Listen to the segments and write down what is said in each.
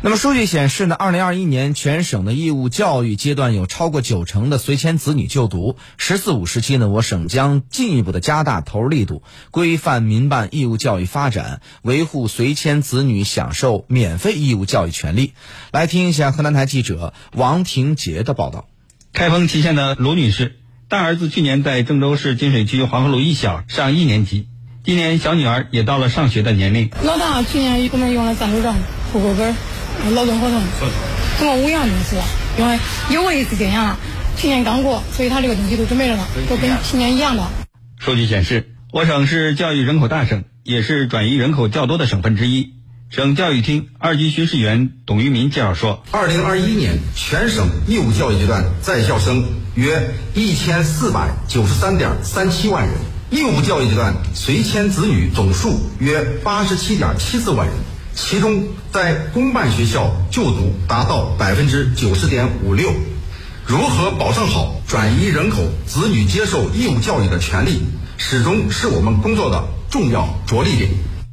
那么数据显示呢，二零二一年全省的义务教育阶段有超过九成的随迁子女就读。“十四五”时期呢，我省将进一步的加大投入力度，规范民办义务教育发展，维护随迁子女享受免费义务教育权利。来听一下河南台记者王婷杰的报道。开封祁县的卢女士，大儿子去年在郑州市金水区黄河路一小上一年级，今年小女儿也到了上学的年龄。老大去年一共用了暂住证、户口本。劳动合同，总共五样东西，因为有过一次检验，去年刚过，所以他这个东西都准备着呢，都跟去年一样的。数据显示，我省是教育人口大省，也是转移人口较多的省份之一。省教育厅二级巡视员董玉民介绍说，二零二一年全省义务教育阶段在校生约一千四百九十三点三七万人，义务教育阶段随迁子女总数约八十七点七四万人。其中，在公办学校就读达到百分之九十点五六。如何保障好转移人口子女接受义务教育的权利，始终是我们工作的重要着力点。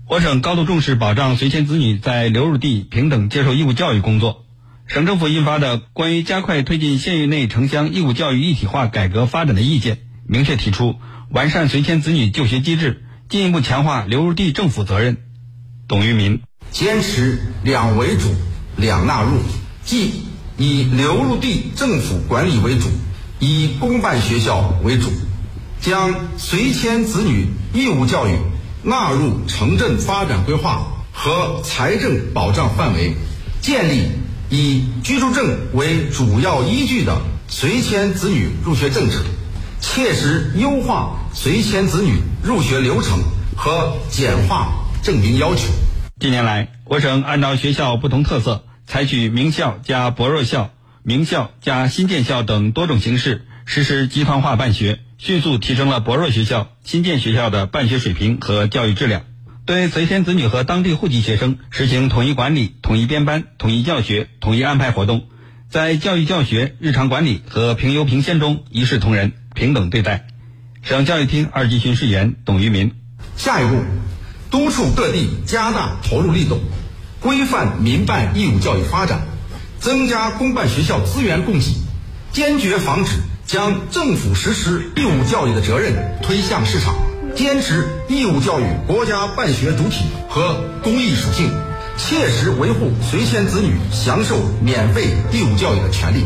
我省高度重视保障随迁子女在流入地平等接受义务教育工作。省政府印发的《关于加快推进县域内城乡义务教育一体化改革发展的意见》明确提出，完善随迁子女就学机制，进一步强化流入地政府责任。董玉民。坚持两为主、两纳入，即以流入地政府管理为主，以公办学校为主，将随迁子女义务教育纳入城镇发展规划和财政保障范围，建立以居住证为主要依据的随迁子女入学政策，切实优化随迁子女入学流程和简化证明要求。近年来，我省按照学校不同特色，采取名校加薄弱校、名校加新建校等多种形式实施集团化办学，迅速提升了薄弱学校、新建学校的办学水平和教育质量。对随迁子女和当地户籍学生实行统一管理、统一编班、统一教学、统一安排活动，在教育教学、日常管理和评优评先中一视同仁、平等对待。省教育厅二级巡视员董玉民，下一步。督促各地加大投入力度，规范民办义务教育发展，增加公办学校资源供给，坚决防止将政府实施义务教育的责任推向市场，坚持义务教育国家办学主体和公益属性，切实维护随迁子女享受免费义务教育的权利。